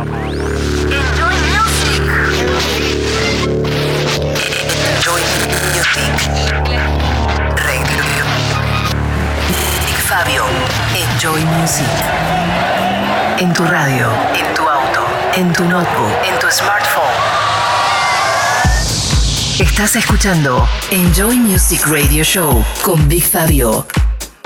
Enjoy music. Enjoy music. Radio. Big Fabio. Enjoy music. En tu radio, en tu auto, en tu notebook, en tu smartphone. Estás escuchando Enjoy Music Radio Show con Big Fabio.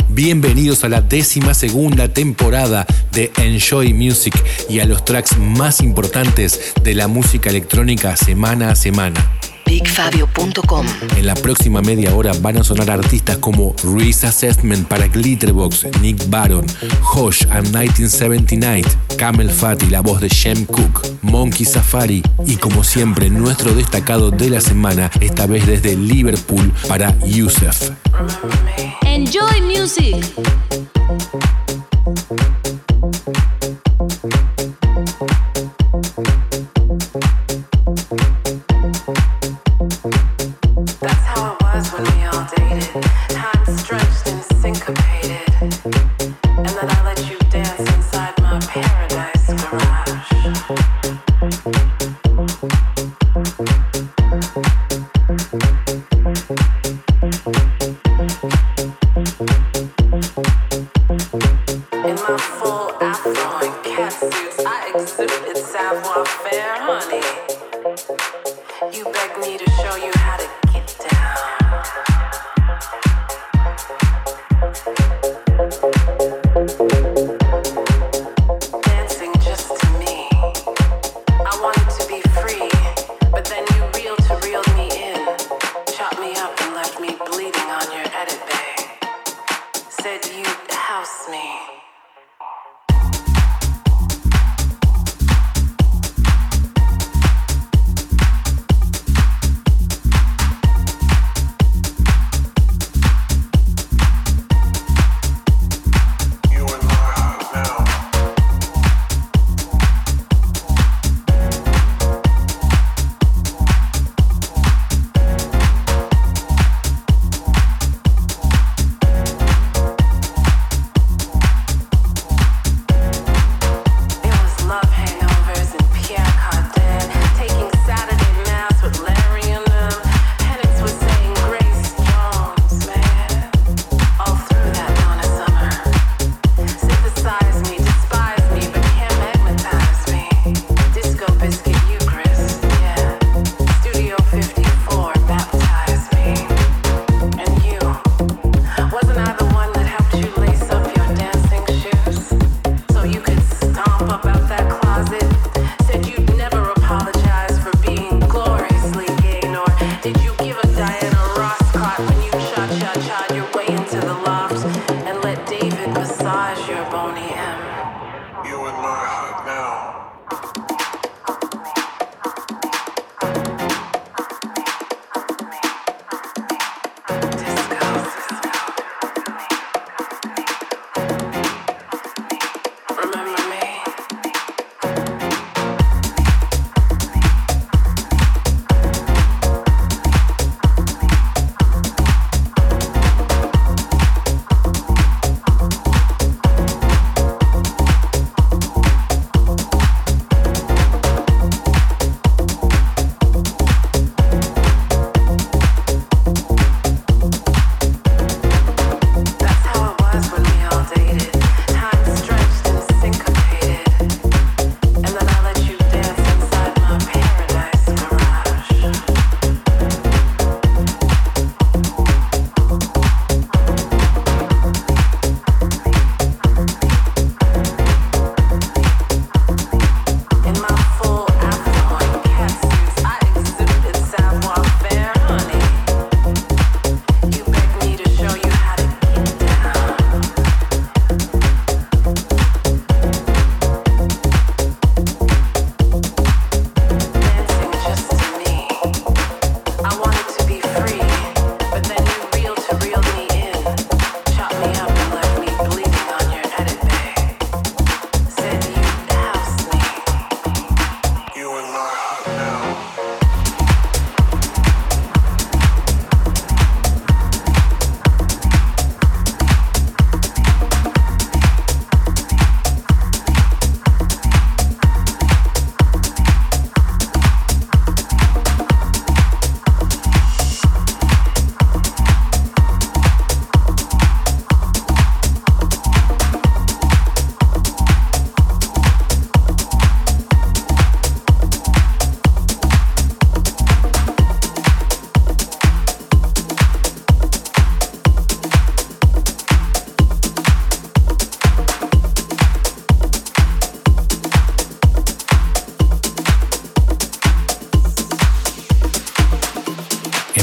Bienvenidos a la décima segunda temporada de Enjoy Music y a los tracks más importantes de la música electrónica semana a semana. BigFabio.com. En la próxima media hora van a sonar artistas como Reese Assessment para Glitterbox, Nick Baron, Hosh and 1979, Camel Fatty, la voz de Shem Cook, Monkey Safari y como siempre nuestro destacado de la semana, esta vez desde Liverpool para Yusef. Enjoy music.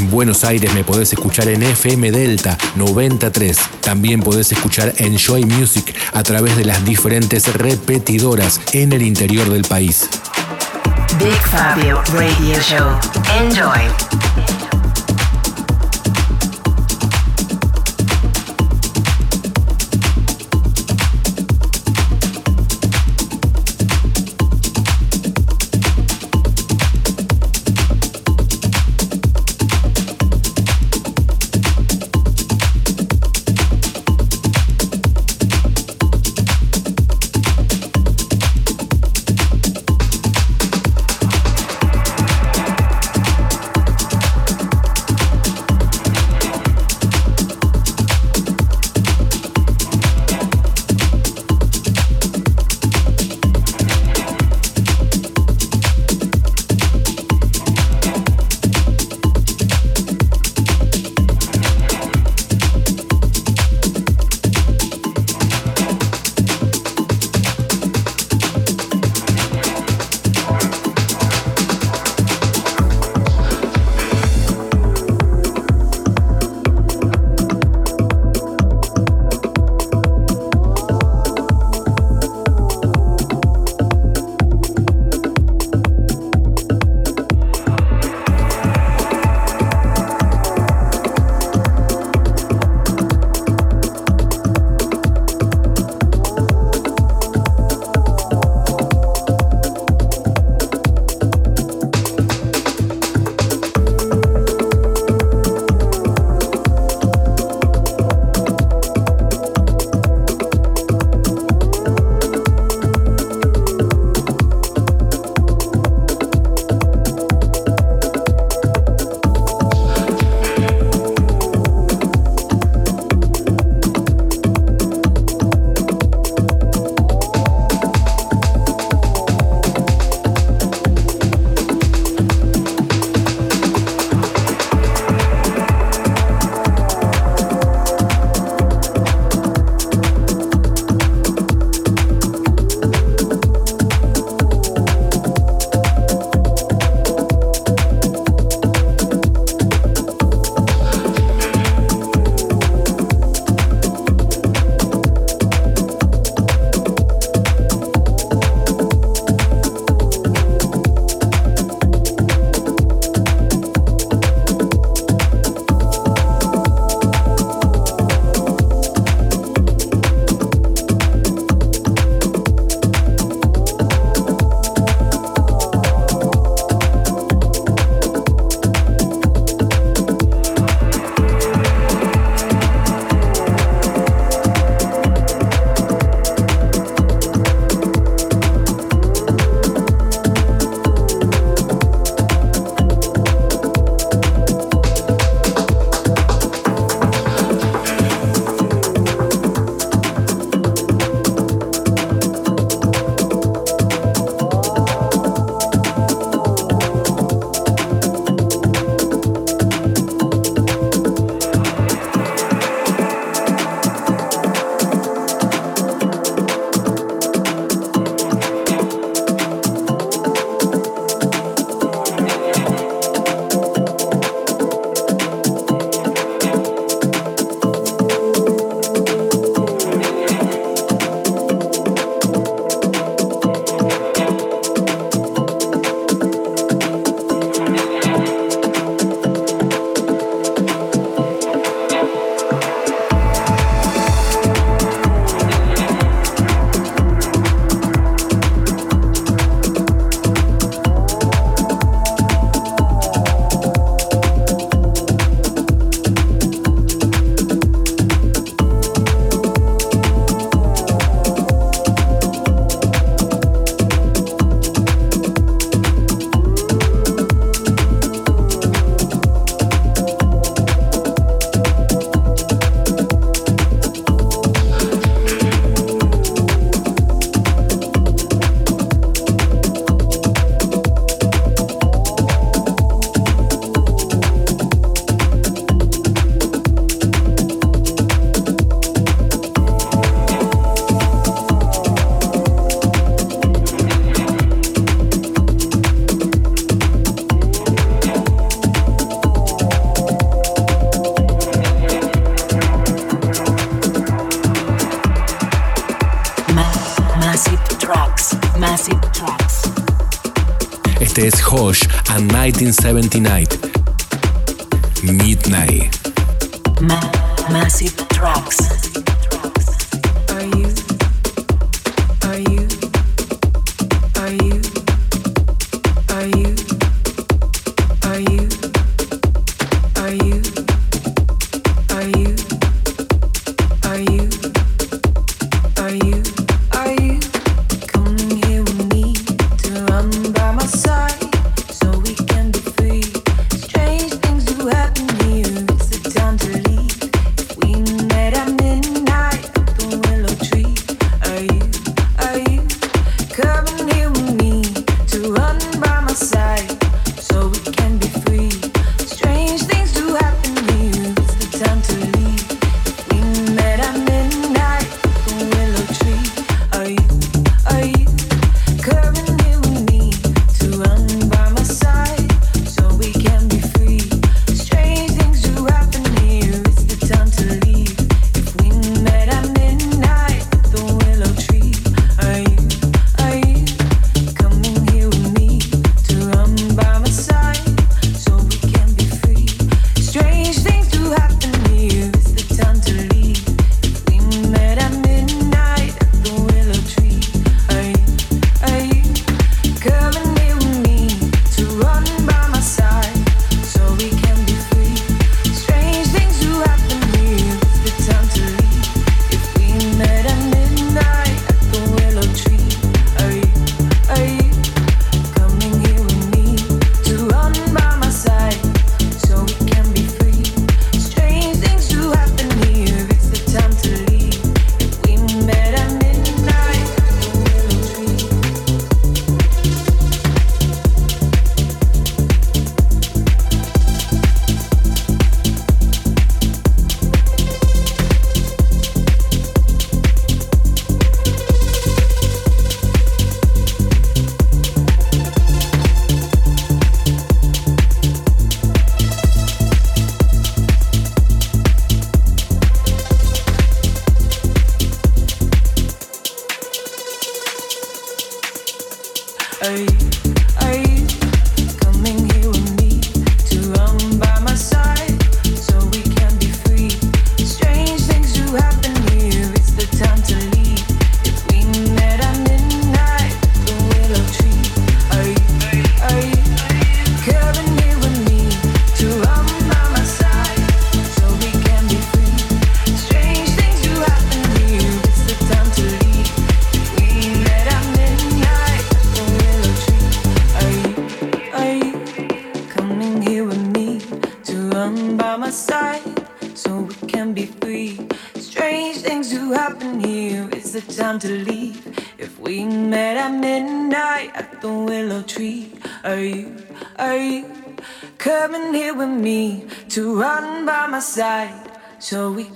Buenos Aires me podés escuchar en FM Delta 93. También podés escuchar Enjoy Music a través de las diferentes repetidoras en el interior del país. Big Fabio Radio Show. Enjoy.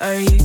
Are you?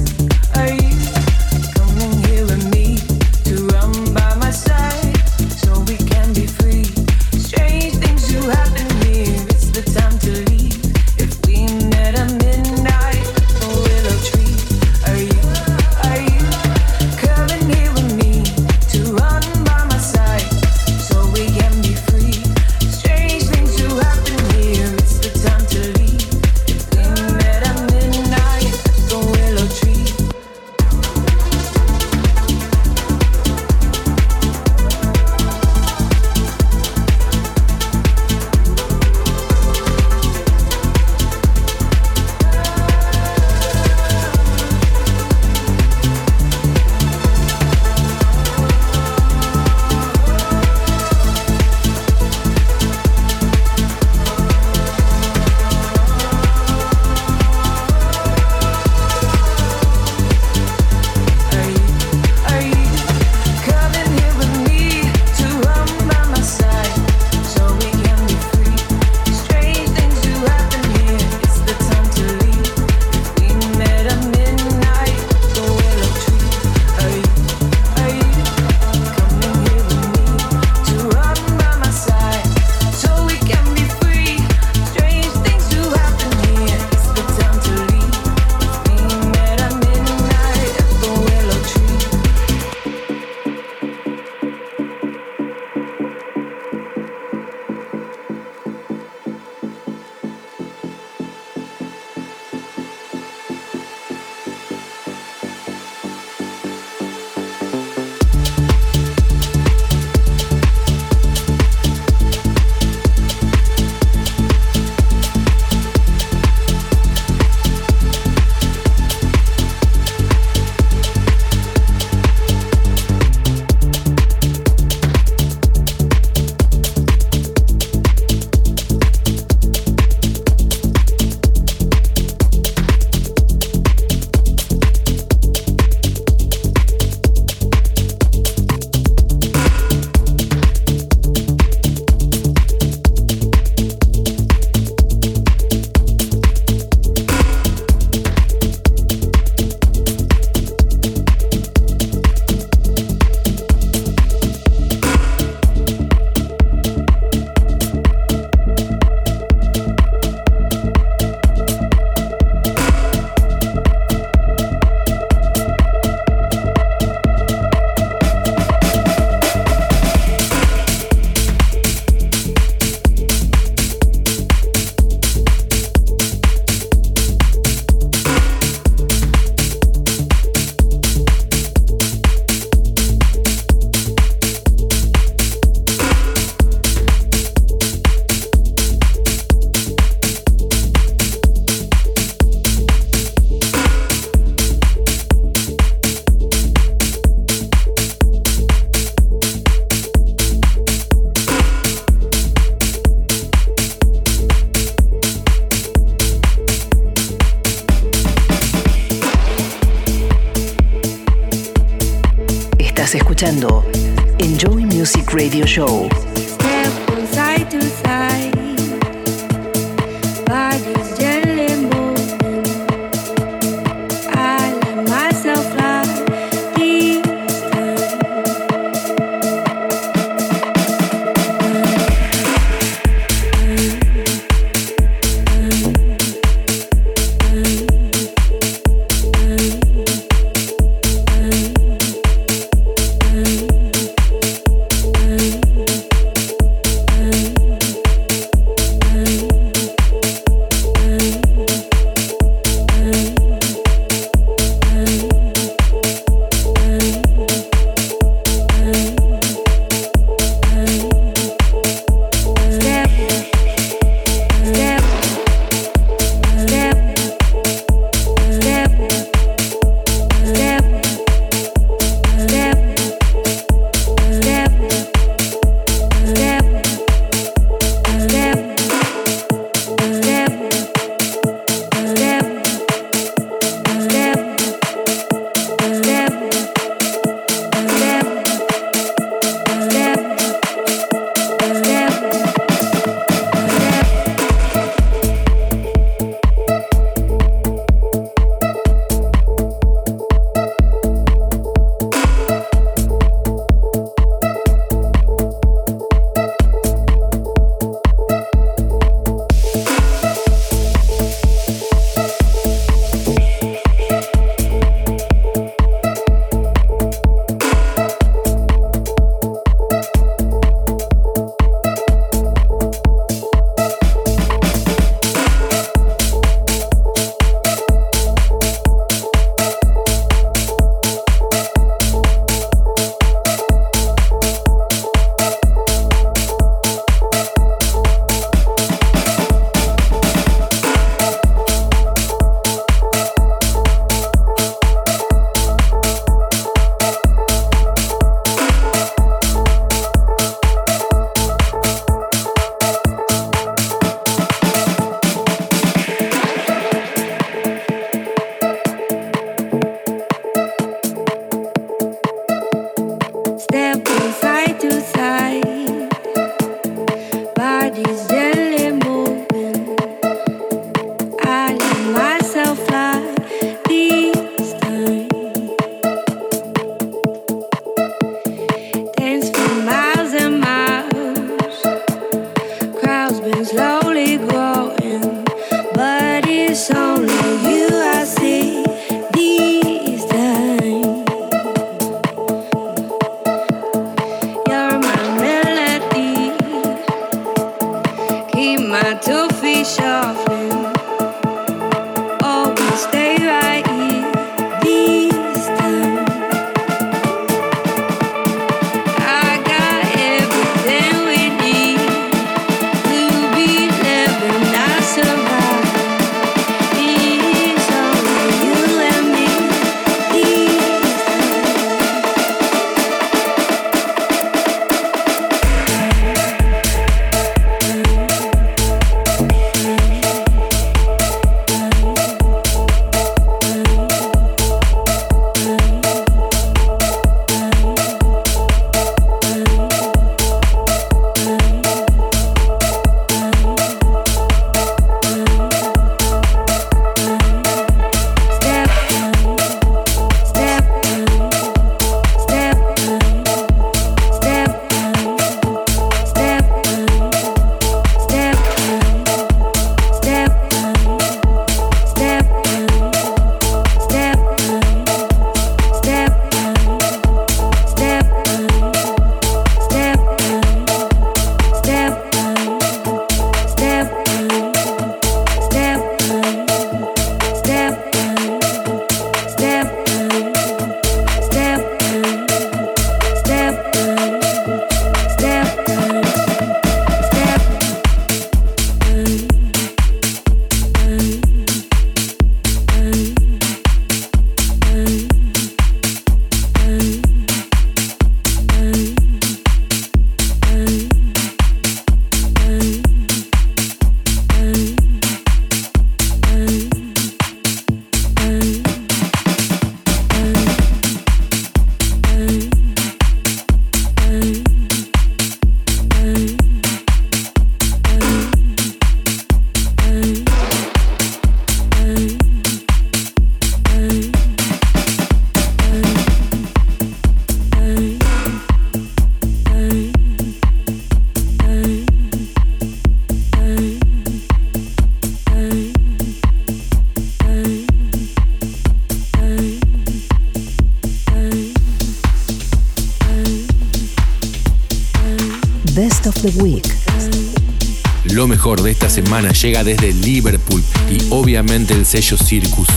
Semana llega desde Liverpool y obviamente el sello Circus.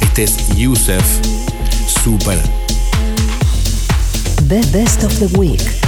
Este es Yusef, Super. The Best of the Week.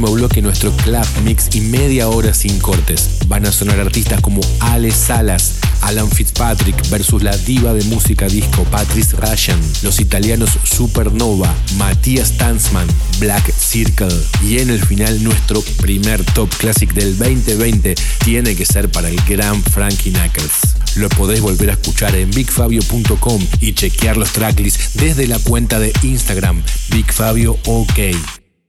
Próximo bloque nuestro club mix y media hora sin cortes. Van a sonar artistas como Ale Salas, Alan Fitzpatrick versus la diva de música disco Patrice Russian, los italianos Supernova, Matías Tanzman, Black Circle y en el final nuestro primer top classic del 2020 tiene que ser para el gran Frankie Knuckles. Lo podéis volver a escuchar en bigfabio.com y chequear los tracklists desde la cuenta de Instagram BigFabio OK.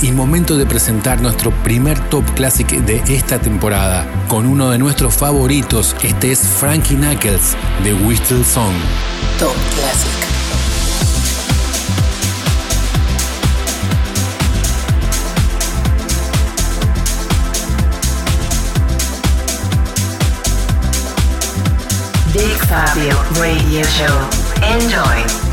Y momento de presentar nuestro primer top classic de esta temporada. Con uno de nuestros favoritos, este es Frankie Knuckles de Whistle Song. Top Classic. Big Fabio Radio Show. Enjoy.